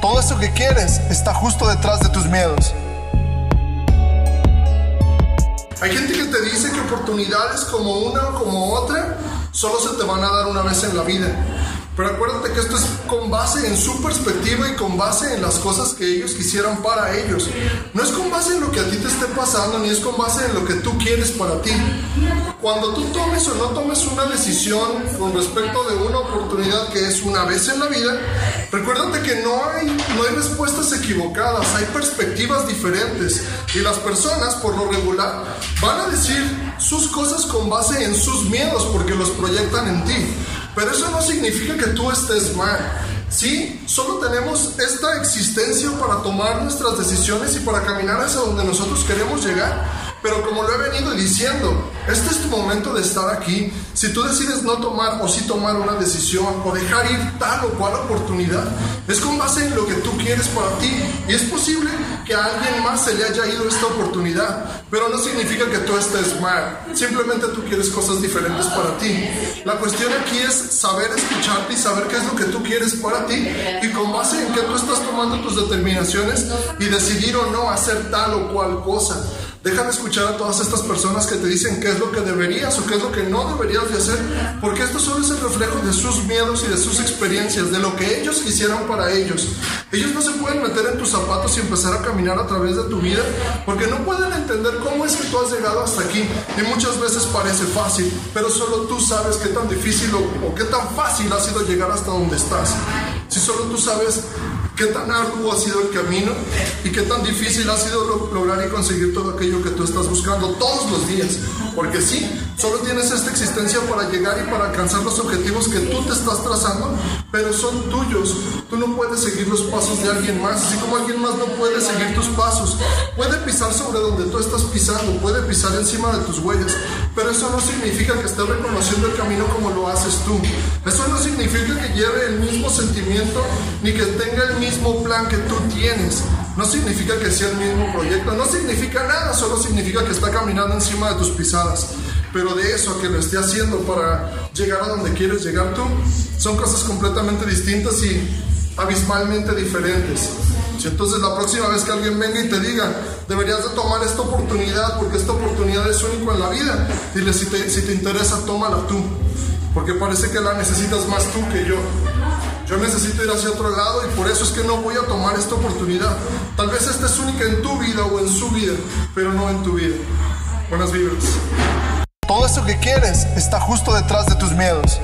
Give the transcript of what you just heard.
Todo eso que quieres está justo detrás de tus miedos. Hay gente que te dice que oportunidades como una o como otra solo se te van a dar una vez en la vida. Pero acuérdate que esto es con base en su perspectiva y con base en las cosas que ellos quisieran para ellos. No es con base en lo que a ti te esté pasando, ni es con base en lo que tú quieres para ti. Cuando tú tomes o no tomes una decisión con respecto de una oportunidad que es una vez en la vida, recuérdate que no hay, no hay respuestas equivocadas, hay perspectivas diferentes. Y las personas, por lo regular, van a decir sus cosas con base en sus miedos porque los proyectan en ti. Pero eso no significa que tú estés mal. Sí, solo tenemos esta existencia para tomar nuestras decisiones y para caminar hacia donde nosotros queremos llegar. Pero como lo he venido diciendo, este es tu momento de estar aquí. Si tú decides no tomar o sí tomar una decisión o dejar ir tal o cual oportunidad, es con base en lo que tú quieres para ti. Y es posible que a alguien más se le haya ido esta oportunidad, pero no significa que tú estés mal. Simplemente tú quieres cosas diferentes para ti. La cuestión aquí es saber escucharte y saber qué es lo que tú quieres para ti y con base en que tú estás tomando tus determinaciones y decidir o no hacer tal o cual cosa. Deja de escuchar a todas estas personas que te dicen qué es lo que deberías o qué es lo que no deberías de hacer, porque esto solo es el reflejo de sus miedos y de sus experiencias, de lo que ellos quisieran para ellos. Ellos no se pueden meter en tus zapatos y empezar a caminar a través de tu vida, porque no pueden entender cómo es que tú has llegado hasta aquí. Y muchas veces parece fácil, pero solo tú sabes qué tan difícil o, o qué tan fácil ha sido llegar hasta donde estás. Si solo tú sabes qué tan arduo ha sido el camino y qué tan difícil ha sido lograr y conseguir todo aquello que tú estás buscando todos los días. Porque sí, solo tienes esta existencia para llegar y para alcanzar los objetivos que tú te estás trazando, pero son tuyos. Tú no puedes seguir los pasos de alguien más, así como alguien más no puede seguir tus pasos. Puede pisar sobre donde tú estás pisando, puede pisar encima de tus huellas, pero eso no significa que esté reconociendo el camino como lo haces tú. Eso no significa que lleve el mismo sentimiento ni que tenga el mismo plan que tú tienes. No significa que sea el mismo proyecto, no significa nada, solo significa que está caminando encima de tus pisadas. Pero de eso a que lo esté haciendo para llegar a donde quieres llegar tú, son cosas completamente distintas y abismalmente diferentes. Entonces la próxima vez que alguien venga y te diga, deberías de tomar esta oportunidad porque esta oportunidad es única en la vida, dile si te, si te interesa, tómala tú, porque parece que la necesitas más tú que yo. Yo necesito ir hacia otro lado y por eso es que no voy a tomar esta oportunidad. Tal vez esta es única en tu vida o en su vida, pero no en tu vida. Buenas vibras. Todo eso que quieres está justo detrás de tus miedos.